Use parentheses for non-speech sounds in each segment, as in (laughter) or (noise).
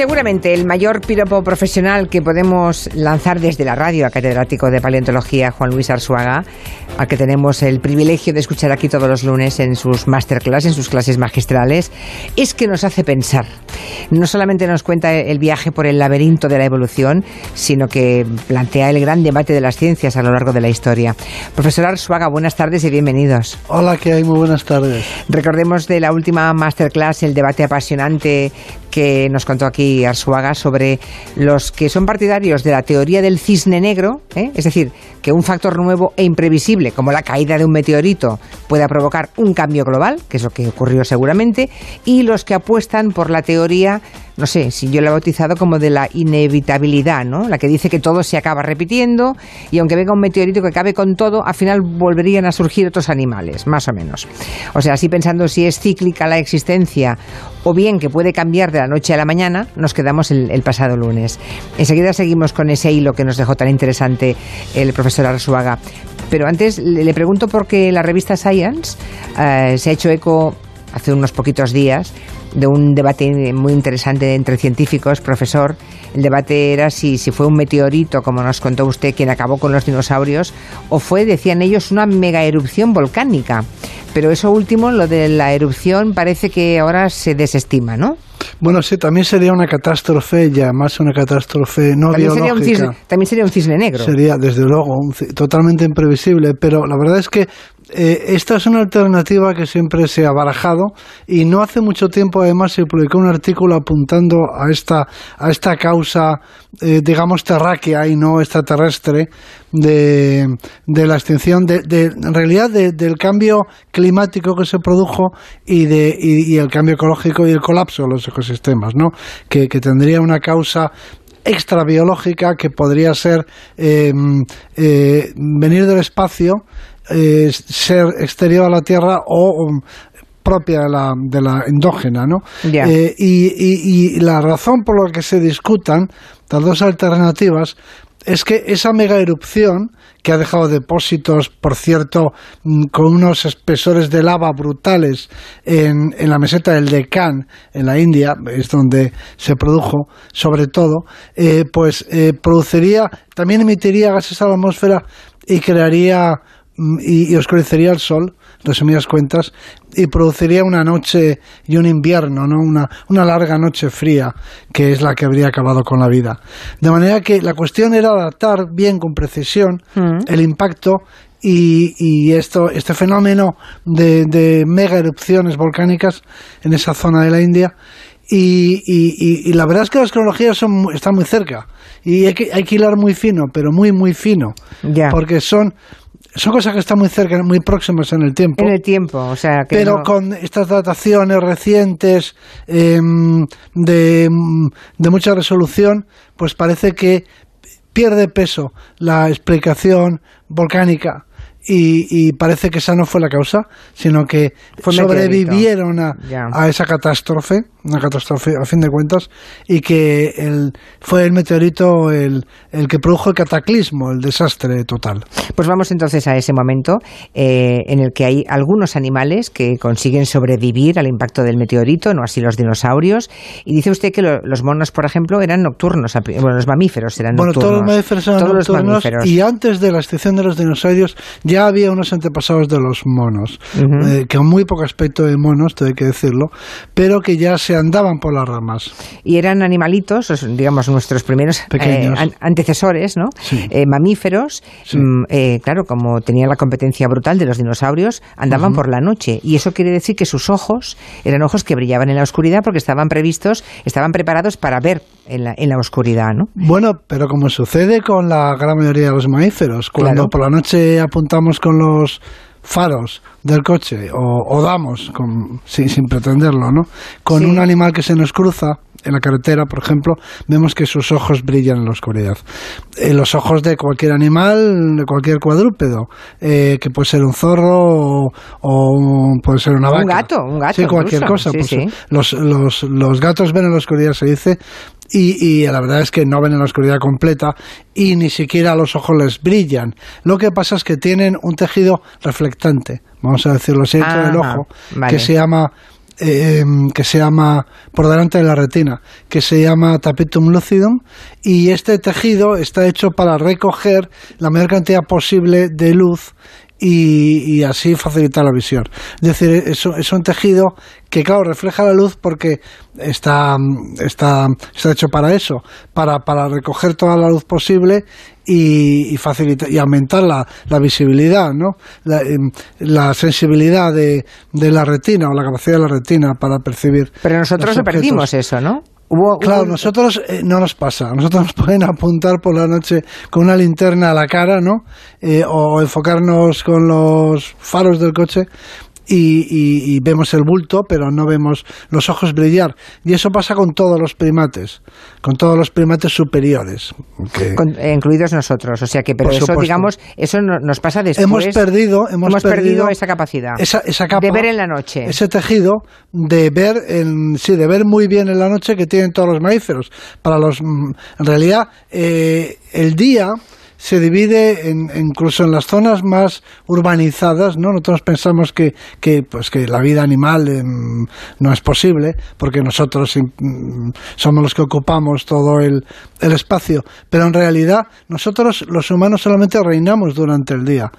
Seguramente el mayor piropo profesional que podemos lanzar desde la radio a catedrático de paleontología Juan Luis Arzuaga, al que tenemos el privilegio de escuchar aquí todos los lunes en sus masterclass, en sus clases magistrales, es que nos hace pensar. No solamente nos cuenta el viaje por el laberinto de la evolución, sino que plantea el gran debate de las ciencias a lo largo de la historia. Profesor Arzuaga, buenas tardes y bienvenidos. Hola, ¿qué hay? Muy buenas tardes. Recordemos de la última masterclass el debate apasionante que nos contó aquí Arsuaga sobre los que son partidarios de la teoría del cisne negro, ¿eh? es decir, que un factor nuevo e imprevisible como la caída de un meteorito pueda provocar un cambio global, que es lo que ocurrió seguramente, y los que apuestan por la teoría no sé, si yo la he bautizado como de la inevitabilidad, ¿no? La que dice que todo se acaba repitiendo y aunque venga un meteorito que acabe con todo, al final volverían a surgir otros animales, más o menos. O sea, así pensando si es cíclica la existencia o bien que puede cambiar de la noche a la mañana, nos quedamos el, pasado lunes. Enseguida seguimos con ese hilo que nos dejó tan interesante el profesor Arzuaga. Pero antes le, pregunto por qué la revista Science eh, se ha hecho eco hace unos poquitos días de un debate muy interesante entre científicos, profesor. El debate era si, si fue un meteorito, como nos contó usted, quien acabó con los dinosaurios, o fue, decían ellos, una mega erupción volcánica. Pero eso último, lo de la erupción, parece que ahora se desestima, ¿no? Bueno, sí, también sería una catástrofe, ya más una catástrofe no también biológica. Sería un cisne, también sería un cisne negro. Sería, desde luego, totalmente imprevisible, pero la verdad es que eh, esta es una alternativa que siempre se ha barajado y no hace mucho tiempo además se publicó un artículo apuntando a esta, a esta causa, eh, digamos, terráquea y no extraterrestre de, de la extinción, de, en realidad del cambio climático que se produjo y, de, y, el cambio ecológico y el colapso de los ecosistemas, ¿no? que, que tendría una causa extrabiológica que podría ser eh, venir del espacio eh, ser exterior a la Tierra o propia de la, de la endógena, ¿no? Eh, y, y, la razón por la que se discutan las dos alternativas es que esa mega erupción que ha dejado depósitos, por cierto, mm, con unos espesores de lava brutales en, en la meseta del Deccan, en la India, es donde se produjo, sobre todo, eh, pues produciría, también emitiría gases a la atmósfera y crearía Mm, y, oscurecería el sol, resumidas cuentas, y produciría una noche y un invierno, ¿no? una, una larga noche fría, que es la que habría acabado con la vida. De manera que la cuestión era adaptar bien, con precisión, mm. el impacto y, y, esto, este fenómeno de, de, mega erupciones volcánicas en esa zona de la India. Y, y, y la verdad es que las cronologías son, están muy cerca. Y hay que, hay que hilar muy fino, pero muy, muy fino. Porque son son cosas que están muy cerca, muy próximas en el tiempo. En el tiempo, o sea que Pero con estas dataciones recientes em, de, de mucha resolución, pues parece que pierde peso la explicación volcánica y, parece que esa no fue la causa, sino que sobrevivieron a, a, esa catástrofe, una catástrofe a fin de cuentas, y que el, fue el meteorito el, el que produjo el cataclismo, el desastre total. Pues vamos entonces a ese momento eh, en el que hay algunos animales que consiguen sobrevivir al impacto del meteorito, no así los dinosaurios, y dice usted que los monos, por ejemplo, eran nocturnos, bueno, los mamíferos eran nocturnos. Bueno, todos los mamíferos eran nocturnos, y antes de la extinción de los dinosaurios ya había unos antepasados de los monos, eh, que con muy poco aspecto de monos, hay que decirlo, pero que ya se andaban por las ramas. Y eran animalitos, digamos, nuestros primeros eh, antecesores, ¿no? Eh, mamíferos, mm, claro, como tenían la competencia brutal de los dinosaurios, andaban por la noche. Y eso quiere decir que sus ojos eran ojos que brillaban en la oscuridad porque estaban previstos, estaban preparados para ver en la, en la oscuridad, ¿no? Bueno, pero como sucede con la gran mayoría de los mamíferos, cuando por la noche apuntamos con los faros del coche o, damos con, sin, sin, pretenderlo, ¿no? Con un animal que se nos cruza en la carretera, por ejemplo, vemos que sus ojos brillan en la oscuridad. Eh, los ojos de cualquier animal, de cualquier cuadrúpedo, eh, que puede ser un zorro o, puede ser una vaca. Un gato, un gato. Sí, cualquier cosa. Pues, los, los, los gatos ven en la oscuridad, se dice, y, y, la verdad es que no ven en la oscuridad completa y ni siquiera los ojos les brillan. Lo que pasa es que tienen un tejido reflectante, vamos a decirlo así, dentro del ojo, que se llama eh, que se llama, por delante de la retina, que se llama tapetum lucidum, y este tejido está hecho para recoger la mayor cantidad posible de luz y, así facilitar la visión. Es decir, es, es, un tejido que, claro, refleja la luz porque está, está, está hecho para eso, para, para recoger toda la luz posible y, y facilitar y aumentar la, la visibilidad, ¿no? La, em, la sensibilidad de, de, la retina o la capacidad de la retina para percibir. Pero nosotros perdimos eso, ¿no? claro, nosotros eh, no nos pasa. Nosotros nos (laughs) pueden apuntar por la noche con una linterna a la cara, ¿no? Eh, o enfocarnos con los faros del coche y, vemos el bulto, pero no vemos los ojos brillar. Y eso pasa con todos los primates, con todos los primates superiores. Eh, incluidos nosotros. O sea que, pero eso, digamos, eso nos pasa después. Hemos perdido, hemos, perdido, esa capacidad. Esa, capa, de ver en la noche. Ese tejido de ver, en, sí, de ver muy bien en la noche que tienen todos los mamíferos. Para los, mm, en realidad, eh, el día se divide en, incluso en las zonas más urbanizadas, ¿no? Nosotros pensamos que, que, pues que la vida animal em, no es posible, porque nosotros mm, somos los que ocupamos todo el, el espacio, pero en realidad nosotros los humanos solamente reinamos durante el día.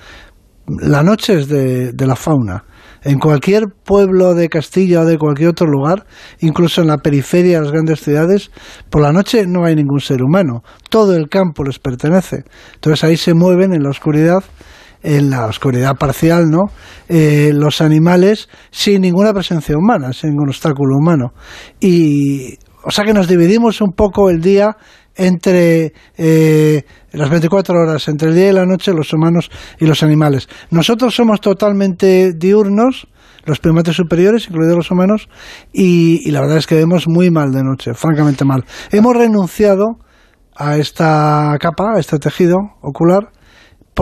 La noche es de, de la fauna en cualquier pueblo de Castilla o de cualquier otro lugar, incluso en la periferia de las grandes ciudades, por la noche no hay ningún ser humano. Todo el campo les pertenece. Entonces ahí se mueven en la oscuridad en la oscuridad parcial, ¿no? Eh, los animales sin ninguna presencia humana, sin ningún obstáculo humano. Y, o sea que nos dividimos un poco el día entre eh, las 24 horas, entre el día y la noche, los humanos y los animales. Nosotros somos totalmente diurnos, los primates superiores, incluidos los humanos, y, y la verdad es que vemos muy mal de noche, francamente mal. Hemos renunciado a esta capa, a este tejido ocular,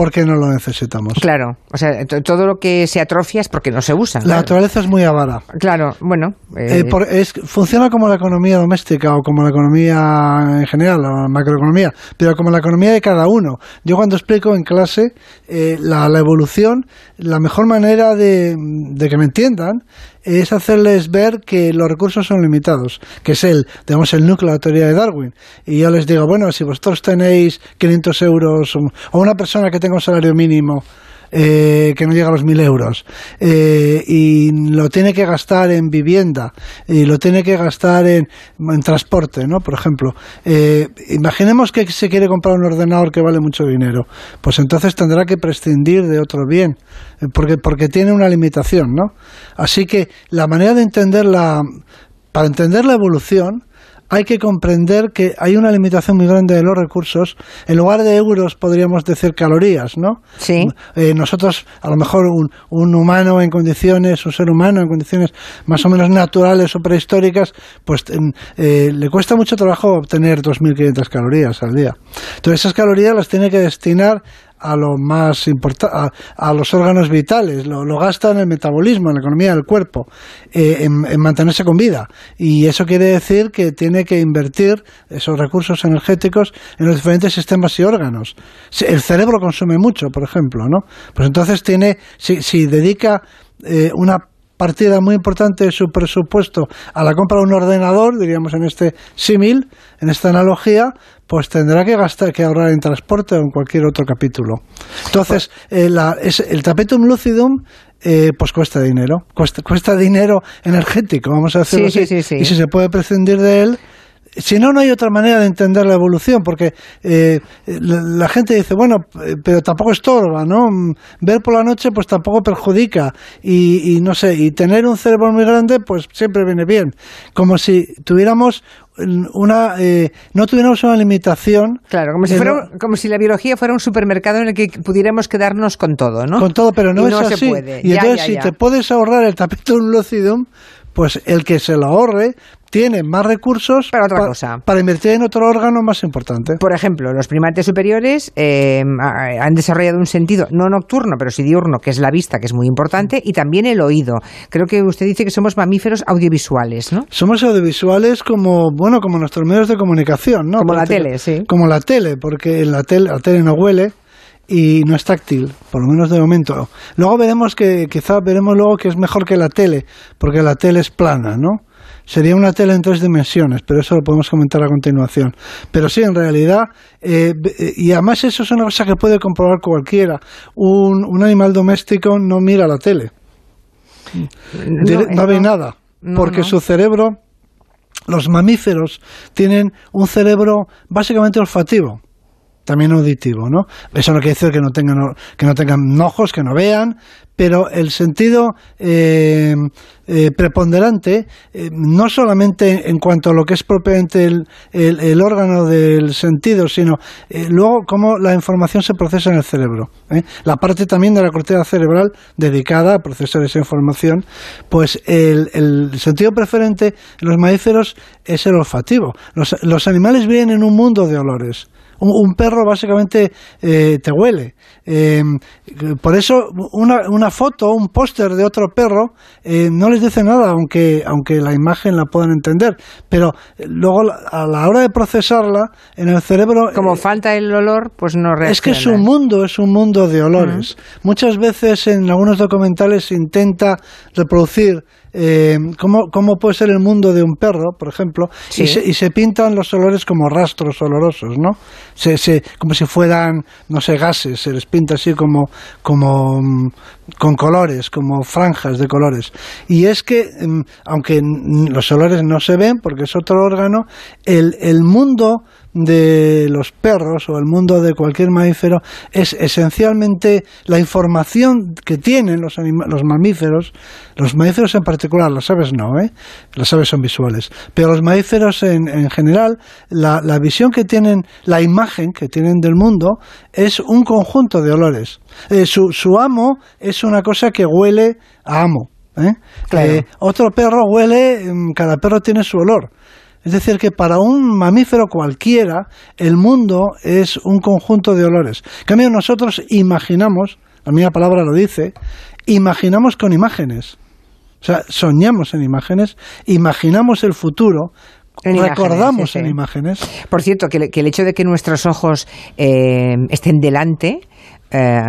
porque no lo necesitamos. Claro, o sea, todo lo que se atrofia es porque no se usa. La naturaleza es muy avara. Claro, bueno. Eh, eh, es, funciona como la economía doméstica o como la economía en general, la macroeconomía, pero como la economía de cada uno. Yo cuando explico en clase eh, la, la, evolución, la mejor manera de, de que me entiendan es hacerles ver que los recursos son limitados, que es el, digamos, el núcleo de la teoría de Darwin. Y yo les digo, bueno, si vosotros tenéis 500 euros o una persona que tenga un salario mínimo eh, que no llega a los mil euros eh, y lo tiene que gastar en vivienda y lo tiene que gastar en, en transporte, ¿no? Por ejemplo, eh, imaginemos que se quiere comprar un ordenador que vale mucho dinero, pues entonces tendrá que prescindir de otro bien porque porque tiene una limitación, ¿no? Así que la manera de entender la para entender la evolución hay que comprender que hay una limitación muy grande de los recursos. En lugar de euros podríamos decir calorías, ¿no? Sí. Eh, nosotros, a lo mejor un, un, humano en condiciones, un ser humano en condiciones más o menos naturales o prehistóricas, pues eh, le cuesta mucho trabajo obtener 2.500 calorías al día. Entonces esas calorías las tiene que destinar a lo más importante, a, los órganos vitales, lo, lo, gasta en el metabolismo, en la economía del cuerpo, eh, en, mantenerse con vida. Y eso quiere decir que tiene que invertir esos recursos energéticos en los diferentes sistemas y órganos. El cerebro consume mucho, por ejemplo, ¿no? Pues entonces tiene, si, si dedica eh, una partida muy importante de su presupuesto a la compra de un ordenador, diríamos en este símil, en esta analogía, pues tendrá que gastar, que ahorrar en transporte o en cualquier otro capítulo. Entonces, eh, el tapetum lucidum eh, pues cuesta dinero, cuesta, cuesta dinero energético, vamos a decirlo así. y si se puede prescindir de él, si no, no hay otra manera de entender la evolución, porque eh, la, gente dice, bueno, pero tampoco estorba, ¿no? Ver por la noche, pues tampoco perjudica. Y, y, no sé, y tener un cerebro muy grande, pues siempre viene bien. Como si tuviéramos una eh, no tuviéramos una limitación. Claro, como si, fuera, como si la biología fuera un supermercado en el que pudiéramos quedarnos con todo, ¿no? Con todo, pero no, es así. Y entonces, si te puedes ahorrar el tapetum lucidum, pues el que se lo ahorre tiene más recursos para otra cosa. Para invertir en otro órgano más importante. Por ejemplo, los primates superiores eh, han desarrollado un sentido no nocturno, pero sí diurno, que es la vista, que es muy importante, y también el oído. Creo que usted dice que somos mamíferos audiovisuales, ¿no? Somos audiovisuales como, bueno, como nuestros medios de comunicación, ¿no? Como la tele, sí. Como la tele, porque la tele, la tele no huele, y no es táctil, por lo menos de momento. Luego veremos que, quizás veremos luego que es mejor que la tele, porque la tele es plana, ¿no? Sería una tele en tres dimensiones, pero eso lo podemos comentar a continuación. Pero sí, en realidad, eh, eh, y además eso es una cosa que puede comprobar cualquiera. Un, un animal doméstico no mira la tele. No, ve nada, porque su cerebro, los mamíferos tienen un cerebro básicamente olfativo también auditivo, ¿no? Eso no quiere decir que no tengan que no tengan ojos, que no vean, pero el sentido eh, eh, preponderante, eh, no solamente en cuanto a lo que es propiamente el, el, órgano del sentido, sino luego cómo la información se procesa en el cerebro. La parte también de la corteza cerebral dedicada a procesar esa información, pues el, el sentido preferente en los mamíferos es el olfativo. Los animales viven en un mundo de olores un, perro básicamente eh, te huele. Eh, por eso una, una foto, un póster de otro perro eh, no les dice nada, aunque, aunque la imagen la puedan entender. Pero luego a la hora de procesarla en el cerebro... Como falta el olor, pues no reacciona. Es que su mundo es un mundo de olores. Muchas veces en algunos documentales intenta reproducir eh, ¿cómo, ¿cómo, puede ser el mundo de un perro, por ejemplo, y, se, y, se, pintan los olores como rastros olorosos, ¿no? Se, se, como si fueran, no sé, gases, se les pinta así como, como mm, con colores, como franjas de colores. Y es que, mm, aunque los olores no se ven, porque es otro órgano, el, el mundo de los perros o el mundo de cualquier mamífero es esencialmente la información que tienen los, los mamíferos, los mamíferos en particular, las aves no, ¿eh? las aves son visuales, pero los mamíferos en, en general, la, la visión que tienen, la imagen que tienen del mundo es un conjunto de olores. Eh, su, su amo es una cosa que huele a amo. ¿eh? Eh, otro perro huele, mm, cada perro tiene su olor. Es decir, que para un mamífero cualquiera, el mundo es un conjunto de olores. En cambio, nosotros imaginamos, la misma palabra lo dice, imaginamos con imágenes. O sea, soñamos en imágenes, imaginamos el futuro, recordamos en imágenes. Por cierto, que, el hecho de que nuestros ojos eh, estén delante eh,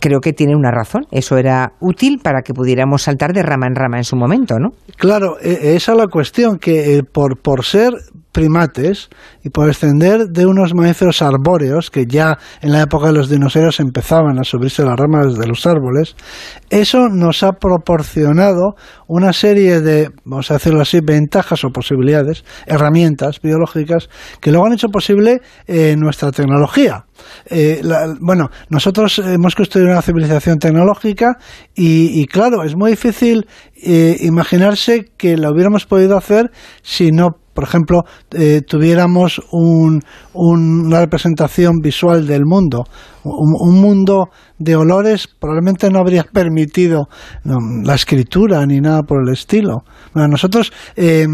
creo que tiene una razón. Eso era útil para que pudiéramos saltar de rama en rama en su momento, ¿no? Claro, e, esa es la cuestión, que eh, por, por ser primates y por descender de unos mamíferos arbóreos que ya en la época de los dinosaurios empezaban a subirse las ramas de los árboles, eso nos ha proporcionado una serie de, vamos a decirlo así, ventajas o posibilidades, herramientas biológicas que luego han hecho posible eh, nuestra tecnología. Eh, bueno, nosotros hemos construido una civilización tecnológica y, claro, es muy difícil eh, imaginarse que la hubiéramos podido hacer si no por ejemplo, eh, tuviéramos una representación visual del mundo, un, mundo de olores, probablemente no habría permitido la escritura ni nada por el estilo. nosotros eh,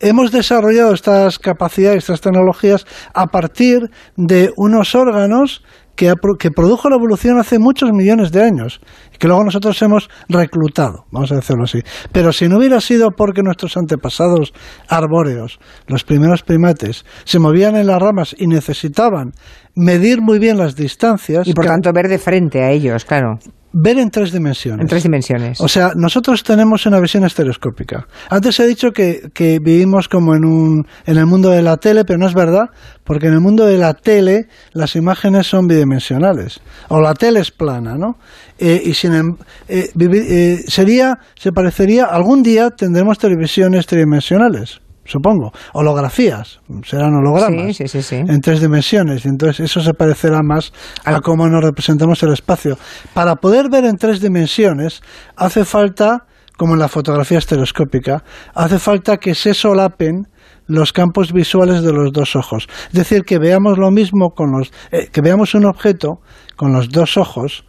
hemos desarrollado estas capacidades, estas tecnologías, a partir de unos órganos que, que, produjo la evolución hace muchos millones de años y que luego nosotros hemos reclutado, vamos a decirlo así. Pero si no hubiera sido porque nuestros antepasados arbóreos, los primeros primates, se movían en las ramas y necesitaban medir muy bien las distancias. Y por tanto ver de frente a ellos, claro ver en tres dimensiones. En tres dimensiones. O sea, nosotros tenemos una visión estereoscópica. Antes he dicho que, que, vivimos como en, un, en el mundo de la tele, pero no es verdad, porque en el mundo de la tele las imágenes son bidimensionales. O la tele es plana, ¿no? Eh, y sin, em, eh, eh, sería, se parecería, algún día tendremos televisiones tridimensionales supongo. Holografías, serán hologramas en tres dimensiones. Y entonces eso se parecerá más a cómo nos representamos el espacio. Para poder ver en tres dimensiones hace falta, como en la fotografía estereoscópica, hace falta que se solapen los campos visuales de los dos ojos. Es decir, que veamos lo mismo con los, eh, que veamos un objeto con los dos ojos,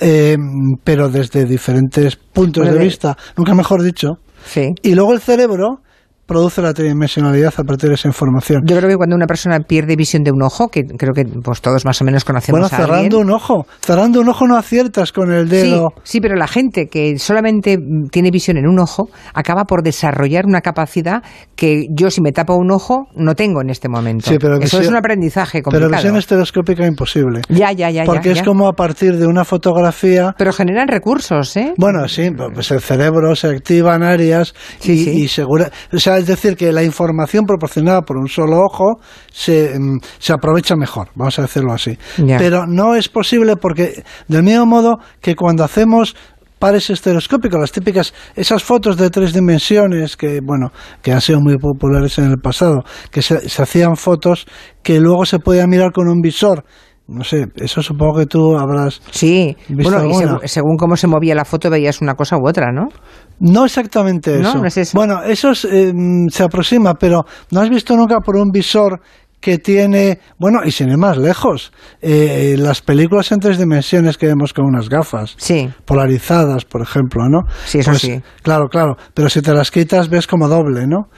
eh, pero desde diferentes puntos de vista, nunca mejor dicho. Y luego el cerebro produce la tridimensionalidad a partir de esa información. Yo creo que cuando una persona pierde visión de un ojo, que creo que pues todos más o menos conocemos bueno, cerrando un ojo, cerrando un ojo no aciertas con el dedo. Sí, sí, pero la gente que solamente tiene visión en un ojo acaba por desarrollar una capacidad que yo si me tapo un ojo no tengo en este momento. Sí, pero Eso es un aprendizaje complicado. Pero visión estereoscópica imposible. Ya, ya, ya. Porque es como a partir de una fotografía. Pero generan recursos, ¿eh? Bueno, sí, pues el cerebro se activa en áreas y, segura. O sea, es decir, que la información proporcionada por un solo ojo se, mm, se aprovecha mejor, vamos a decirlo así. Pero no es posible porque, del mismo modo que cuando hacemos pares estereoscópicos, las típicas, esas fotos de tres dimensiones que, bueno, que han sido muy populares en el pasado, que se, se hacían fotos que luego se podían mirar con un visor no sé, eso supongo que tú habrás. Sí, bueno, y según, cómo se movía la foto veías una cosa u otra, ¿no? No exactamente eso. Bueno, eso eh, se aproxima, pero ¿no has visto nunca por un visor que tiene, bueno, y sin ir más lejos, eh, las películas en tres dimensiones que vemos con unas gafas sí. polarizadas, por ejemplo, ¿no? Sí, eso pues, sí. Claro, claro, pero si te las quitas ves como doble, ¿no?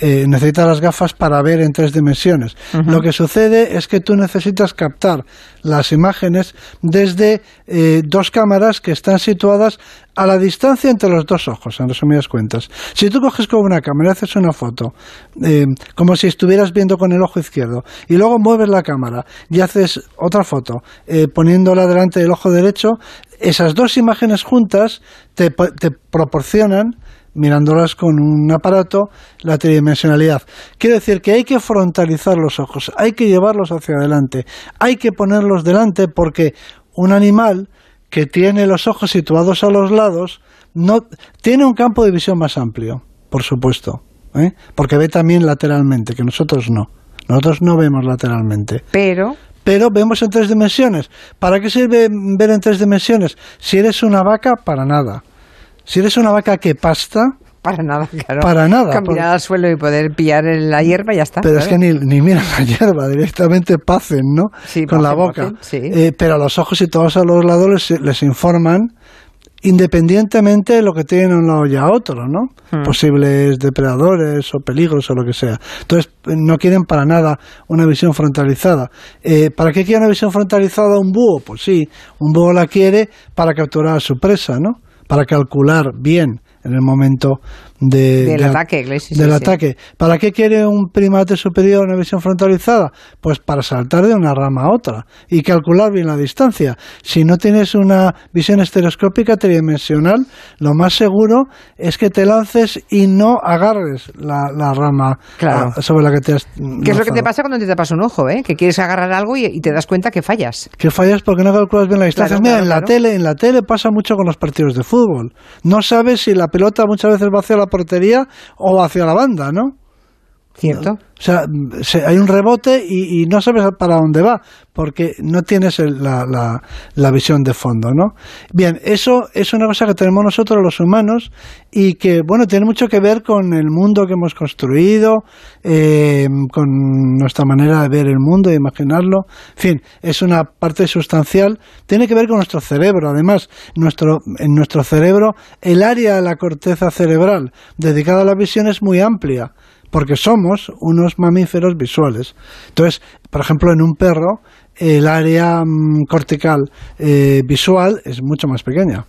Eh, necesitas las gafas para ver en tres dimensiones. Lo que sucede es que tú necesitas captar las imágenes desde eh, dos cámaras que están situadas a la distancia entre los dos ojos, en resumidas cuentas. Si tú coges con una cámara y haces una foto, eh, como si estuvieras viendo con el ojo izquierdo, y luego mueves la cámara y haces otra foto, eh, poniéndola delante del ojo derecho, esas dos imágenes juntas te, te proporcionan mirándolas con un aparato, la tridimensionalidad. Quiere decir que hay que frontalizar los ojos, hay que llevarlos hacia adelante, hay que ponerlos delante porque un animal que tiene los ojos situados a los lados no tiene un campo de visión más amplio, por supuesto, ¿eh? porque ve también lateralmente, que nosotros no. Nosotros no vemos lateralmente. Pero pero vemos en tres dimensiones. ¿Para qué sirve ver en tres dimensiones? Si eres una vaca, para nada. Si eres una vaca que pasta, para nada, claro. Para nada. Caminar al suelo y poder pillar la hierba y ya está. Pero es que ni, ni miran la hierba, directamente pacen, ¿no? Sí, Con la boca. sí. eh, pero los ojos y todos a los lados les informan independientemente de lo que tienen a un lado y a otro, ¿no? Hmm. Posibles depredadores o peligros o lo que sea. Entonces, no quieren para nada una visión frontalizada. Eh, ¿Para qué quiere una visión frontalizada un búho? Pues sí, un búho la quiere para capturar a su presa, ¿no? Para calcular bien en el momento del ataque. del ataque. ¿Para qué quiere un primate superior una visión frontalizada? Pues para saltar de una rama a otra y calcular bien la distancia. Si no tienes una visión estereoscópica tridimensional, lo más seguro es que te lances y no agarres la, rama sobre la que te has. ¿Qué es lo que te pasa cuando te tapas un ojo? Eh? Que quieres agarrar algo y, te das cuenta que fallas. Que fallas porque no calculas bien la distancia. Mira, en la tele, en la tele pasa mucho con los partidos de fútbol. No sabes si la pelota muchas veces va hacia la portería o hacia la banda, ¿no? Cierto. O sea, hay un rebote y, no sabes para dónde va, porque no tienes la, la, visión de fondo, ¿no? Bien, eso es una cosa que tenemos nosotros los humanos y que, bueno, tiene mucho que ver con el mundo que hemos construido, eh, con nuestra manera de ver el mundo, de imaginarlo. En fin, es una parte sustancial. Tiene que ver con nuestro cerebro, además. Nuestro, en nuestro cerebro, el área de la corteza cerebral dedicada a la visión es muy amplia porque somos unos mamíferos visuales. Entonces, por ejemplo, en un perro, el área mm, cortical eh, visual es mucho más pequeña.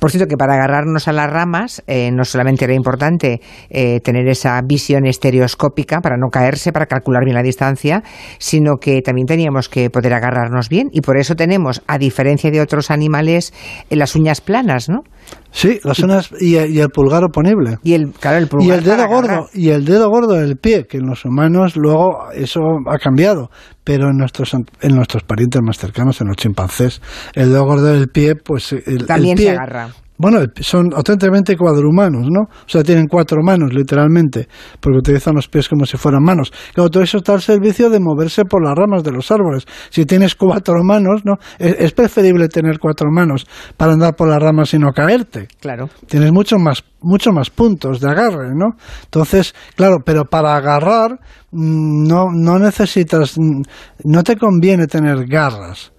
Por cierto, que para agarrarnos a las ramas eh, no solamente era importante eh, tener esa visión estereoscópica para no caerse, para calcular bien la distancia, sino que también teníamos que poder agarrarnos bien y por eso tenemos, a diferencia de otros animales, las uñas planas, ¿no? Sí, las uñas y, el pulgar oponible. Y el, claro, el pulgar y el dedo gordo y el dedo gordo del pie, que en los humanos luego eso ha cambiado, pero en nuestros en nuestros parientes más cercanos, en los chimpancés, el dedo gordo del pie, pues el, también se agarra bueno, son auténticamente cuadrumanos, ¿no? O sea, tienen cuatro manos, literalmente, porque utilizan los pies como si fueran manos. Claro, todo eso está al servicio de moverse por las ramas de los árboles. Si tienes cuatro manos, ¿no? Es, preferible tener cuatro manos para andar por las ramas y no caerte. Claro. Tienes muchos más, mucho más puntos de agarre, ¿no? Entonces, claro, pero para agarrar mm, no, no necesitas, mm, no te conviene tener garras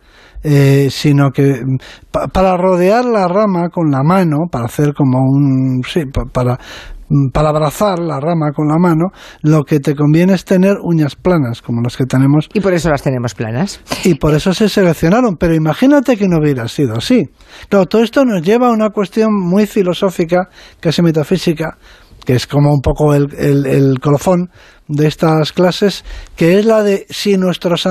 eh, sino que para rodear la rama con la mano, para hacer como un... Sí, para mm, para abrazar la rama con la mano, lo que te conviene es tener uñas planas, como las que tenemos. Y por eso las tenemos planas. Y por eso se seleccionaron. Pero imagínate que no hubiera sido así. Claro, todo esto nos lleva a una cuestión muy filosófica, casi metafísica, que es como un poco el, el, colofón de estas clases, que es la de si nuestros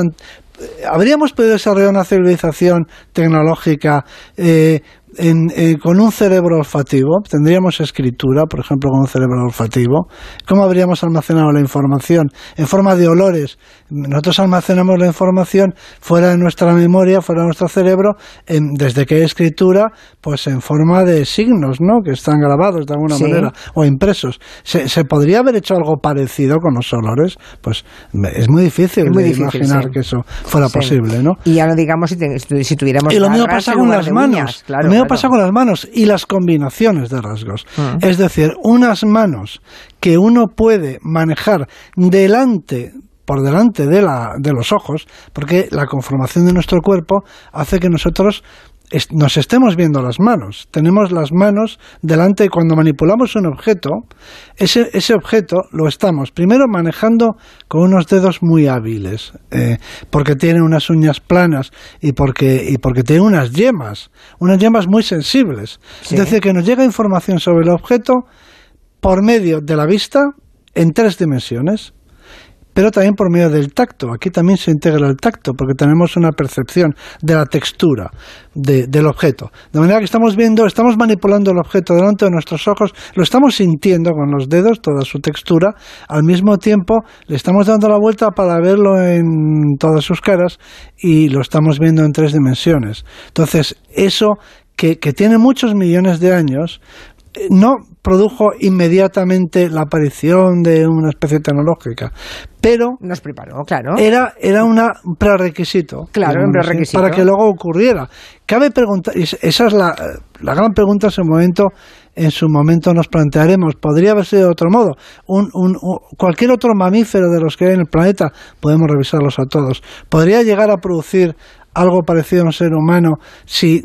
habríamos podido desarrollar una civilización tecnológica eh, eh, con un cerebro olfativo, tendríamos escritura, por ejemplo, con un cerebro olfativo. ¿Cómo habríamos almacenado la información? En forma de olores. Nosotros almacenamos la información fuera de nuestra memoria, fuera de nuestro cerebro, desde que hay escritura, pues en forma de signos, ¿no? Que están grabados de alguna manera o impresos. ¿Se, podría haber hecho algo parecido con los olores? Pues es muy difícil, imaginar que eso fuera posible, ¿no? Y ya no digamos si, si tuviéramos... Y lo mismo pasa con las manos. claro pasa con las manos y las combinaciones de rasgos. Ah. Es decir, unas manos que uno puede manejar delante por delante de, la, de los ojos, porque la conformación de nuestro cuerpo hace que nosotros nos estemos viendo las manos. Tenemos las manos delante y cuando manipulamos un objeto, ese, ese objeto lo estamos primero manejando con unos dedos muy hábiles, eh, porque tiene unas uñas planas y porque, y porque tiene unas yemas, unas yemas muy sensibles. Es decir, que nos llega información sobre el objeto por medio de la vista en tres dimensiones pero también por medio del tacto. Aquí también se integra el tacto, porque tenemos una percepción de la textura del objeto. De manera que estamos viendo, estamos manipulando el objeto delante de nuestros ojos, lo estamos sintiendo con los dedos, toda su textura, al mismo tiempo le estamos dando la vuelta para verlo en todas sus caras y lo estamos viendo en tres dimensiones. Entonces, eso que, que tiene muchos millones de años, no produjo inmediatamente la aparición de una especie tecnológica, pero nos preparó, claro. Era era un prerequisito, claro, un prerequisito para que luego ocurriera. Cabe preguntar, esa es la, la gran pregunta en su momento. En su momento nos plantearemos, podría haber sido de otro modo. Un, un, cualquier otro mamífero de los que hay en el planeta, podemos revisarlos a todos, podría llegar a producir algo parecido a un ser humano si,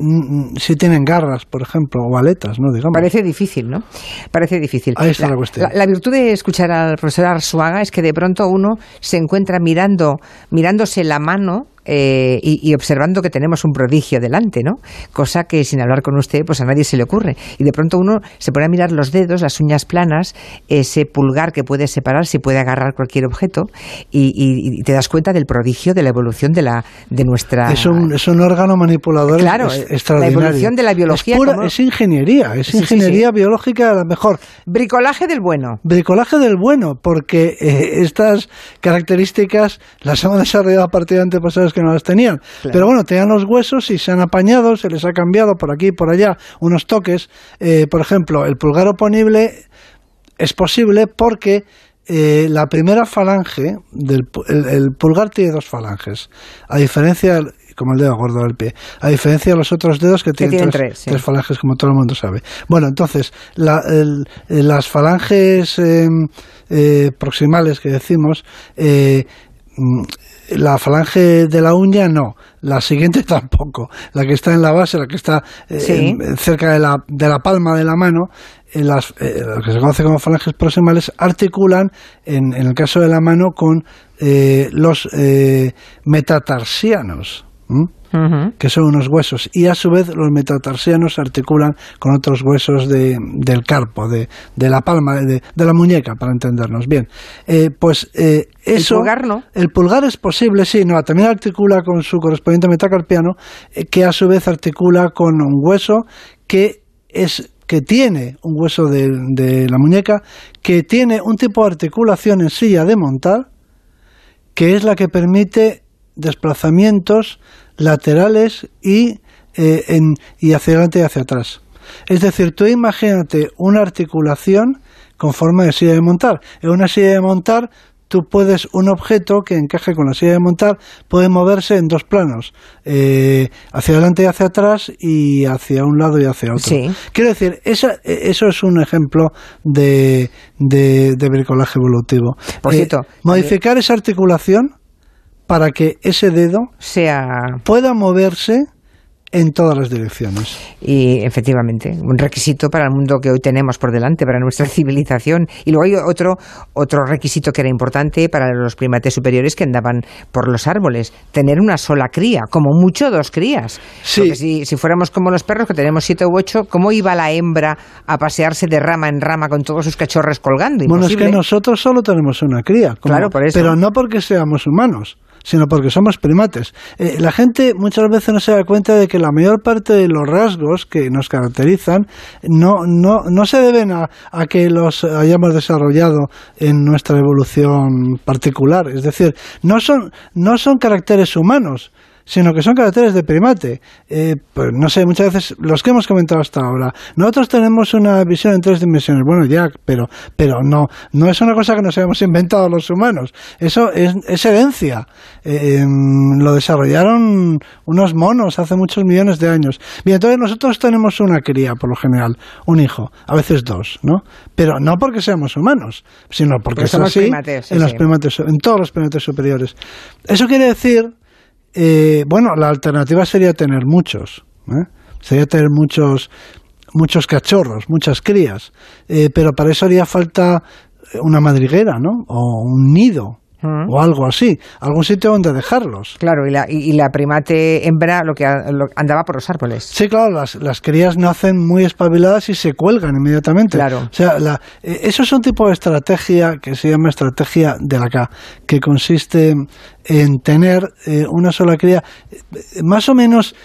si tienen garras, por ejemplo, o aletas, ¿no? Digamos. Parece difícil, ¿no? Parece difícil. Ahí está la, cuestión. La, virtud de escuchar al profesor Arsuaga es que de pronto uno se encuentra mirando, mirándose la mano eh, y, observando que tenemos un prodigio delante, ¿no? Cosa que sin hablar con usted, pues a nadie se le ocurre. Y de pronto uno se pone a mirar los dedos, las uñas planas, ese pulgar que puede separar, si puede agarrar cualquier objeto, y, te das cuenta del prodigio de la evolución de la de nuestra. Es un, es un órgano manipulador claro, extraordinario. La evolución de la biología. Es, ingeniería, es ingeniería biológica a la mejor. Bricolaje del bueno. Bricolaje del bueno, porque eh, estas características las hemos desarrollado a partir de antepasados que no las tenían. Pero bueno, tenían los huesos y se han apañado, se les ha cambiado por aquí y por allá unos toques. Eh, por ejemplo, el pulgar oponible es posible porque eh, la primera falange del el, pulgar tiene dos falanges, a diferencia como el dedo gordo del pie, a diferencia de los otros dedos que tienen, tres, falanges, como todo el mundo sabe. Bueno, entonces, las falanges em, eh, proximales que decimos, mm, la falange de la uña no, la siguiente (laughs) tampoco, la que está en la base, la que está eh, cerca de la, de la palma de la mano, en las, eh, lo que se conoce como falanges proximales, articulan, en, en el caso de la mano, con eh, los metatarsianos que son unos huesos, y a su vez los metatarsianos se articulan con otros huesos de, del carpo, de, de la palma, de, de, la muñeca, para entendernos bien. Eh, pues eh, eso... El pulgar no. El pulgar es posible, sí, no, también articula con su correspondiente metacarpiano, eh, que a su vez articula con un hueso que es que tiene un hueso de, de, la muñeca, que tiene un tipo de articulación en silla de montar, que es la que permite desplazamientos laterales y, eh, en, y hacia adelante y hacia atrás. Es decir, tú imagínate una articulación con forma de silla de montar. En una silla de montar tú puedes, un objeto que encaje con la silla de montar puede moverse en dos planos, eh, hacia adelante y hacia atrás y hacia un lado y hacia otro. Quiero decir, esa, eso es un ejemplo de, de, bricolaje evolutivo. Por cierto, eh, modificar esa articulación para que ese dedo sea pueda moverse en todas las direcciones. Y efectivamente, un requisito para el mundo que hoy tenemos por delante, para nuestra (laughs) civilización. Y luego hay otro, otro requisito que era importante para los primates superiores que andaban por los árboles, tener una sola cría, como mucho dos crías. Sí. si, si fuéramos como los perros, que tenemos siete u ocho, ¿cómo iba la hembra a pasearse de rama en rama con todos sus cachorros colgando? Bueno, es Imposible. que nosotros solo tenemos una cría. como- Claro, por eso. Pero no porque seamos humanos sino porque somos primates. Eh, la gente muchas veces no se da cuenta de que la mayor parte de los rasgos que nos caracterizan no, no, no se deben a, a que los hayamos desarrollado en nuestra evolución particular. Es decir, no son, no son caracteres humanos, sino que son caracteres de primate. Eh, pues no sé, muchas veces los que hemos comentado hasta ahora. Nosotros tenemos una visión en tres dimensiones. Bueno, ya, pero, pero no, no es una cosa que nos hayamos inventado los humanos. Eso es, es herencia. Eh, lo desarrollaron unos monos hace muchos millones de años. Bien, entonces nosotros tenemos una cría, por lo general, un hijo, a veces dos, ¿no? Pero no porque seamos humanos, sino porque Porque es somos así primates, sí, en los sí. primates, en todos los primates superiores. Eso quiere decir eh, bueno, la alternativa sería tener muchos, ¿eh? sería tener muchos, muchos cachorros, muchas crías, Eh, pero para eso haría falta una madriguera, ¿no? O un nido, Mm. o algo así, algún sitio donde dejarlos. Claro, y la, y, y la primate hembra lo que a- lo- andaba por los árboles. Sí, claro, las, las crías nacen muy espabiladas y se cuelgan inmediatamente. Claro. O sea, la- eh, eso es un tipo de estrategia que se llama estrategia de la K, que consiste en tener eh, una sola cría, eh, más o menos,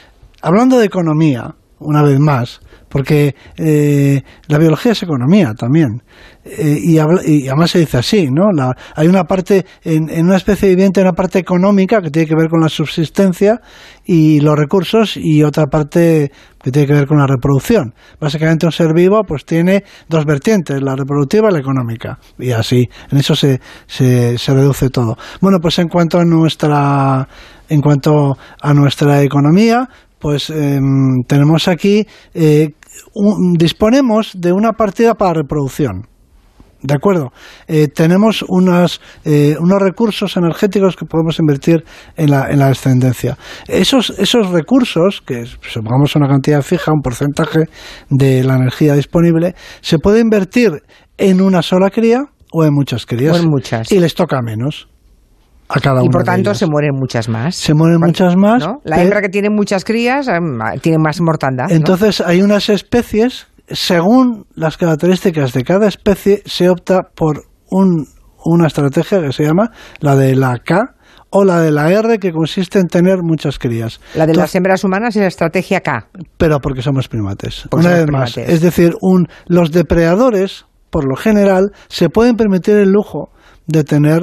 hablando de economía, una vez más, porque eh, la biología es economía también. Eh, y, habla- y además se dice así, ¿no? La- hay una parte, en, en una especie viviente, una parte económica que tiene que ver con la subsistencia y los recursos y otra parte que tiene que ver con la reproducción. Básicamente un ser vivo pues tiene dos vertientes, la reproductiva y la económica. Y así, en eso se, se, se reduce todo. Bueno, pues en cuanto a nuestra, en cuanto a nuestra economía, pues em, tenemos aquí, eh, un- disponemos de una partida para reproducción. ¿De acuerdo? Eh, tenemos unas, eh, unos recursos energéticos que podemos invertir en la, en la descendencia. Esos, esos recursos, que supongamos una cantidad fija, un porcentaje de la energía disponible, se puede invertir en una sola cría o en muchas crías. O en muchas. Y les toca menos a cada Y por tanto se mueren muchas más. Se mueren muchas más. ¿no? La pero- hembra que tiene muchas crías em, tiene más mortandad. ¿no? entonces hay unas especies, según las características de cada especie, se opta por un, una estrategia que se llama la de la K o la de la R, que consiste en tener muchas crías. la de las hembras humanas es la estrategia K. pero porque somos primates. Porque Una somos vez más. Es decir, un, los depredadores, por lo general, se pueden permitir el lujo de tener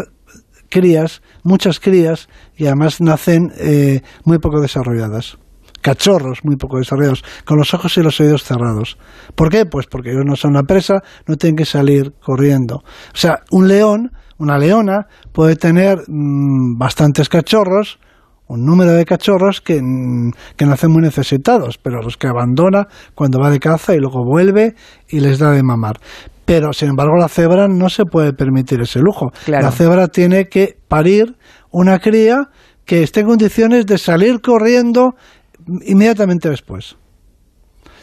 crías, muchas crías, y además nacen eh, muy poco desarrolladas. Cachorros muy poco desarrollados, con los ojos y los oídos cerrados. ¿Por qué? Pues porque ellos no son la presa, no tienen que salir corriendo. O sea, un león, una leona, puede tener mm, bastantes cachorros, un número de cachorros que, mm, que nacen muy necesitados, pero los que abandona cuando va de caza y luego vuelve y les da de mamar. Pero, sin embargo, la cebra no se puede permitir ese lujo. Claro. La cebra tiene que parir una cría que esté en condiciones de salir corriendo inmediatamente después.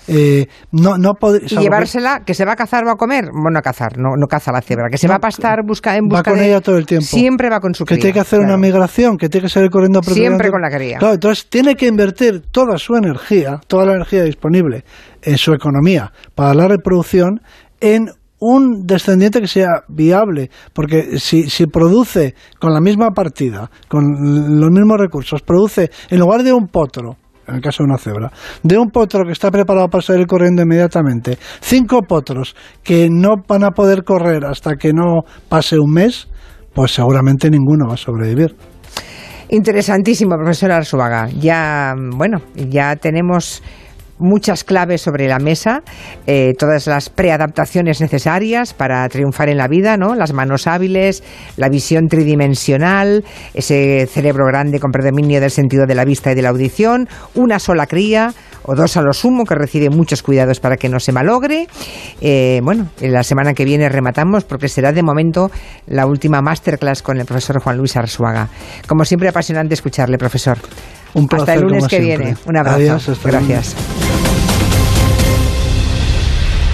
Eh, no, no pod- Y que- llevársela, que se va a cazar o a comer. Bueno, a cazar, no, no caza la cebra. Que se No, va a pastar busca, en va busca con de- ella todo el tiempo. Siempre va con su que cría. tiene que hacer una migración, que tiene que salir corriendo Siempre con la cría. Claro, entonces tiene que invertir toda su energía, toda la energía disponible en su economía para la reproducción en un descendiente que sea viable, porque si, si produce con la misma partida, con los mismos recursos, produce en lugar de un potro, en el caso de una cebra, de un potro que está preparado para salir corriendo inmediatamente, cinco potros que no van a poder correr hasta que no pase un mes, pues seguramente ninguno va a sobrevivir. Interesantísimo, profesora Arzuaga. Ya, bueno, ya tenemos muchas claves sobre la mesa, eh, todas las preadaptaciones necesarias para triunfar en la vida, ¿no? Las manos hábiles, la visión tridimensional, ese cerebro grande con predominio del sentido de la vista y de la audición, una sola cría o dos a lo sumo que recibe muchos cuidados para que no se malogre. Eh, bueno, la semana que viene rematamos porque será de momento la última masterclass con el profesor Juan Luis Arzuaga. Como siempre, apasionante escucharle, profesor. Un placer, hasta el lunes que siempre. viene. Un abrazo. Adiós, Gracias.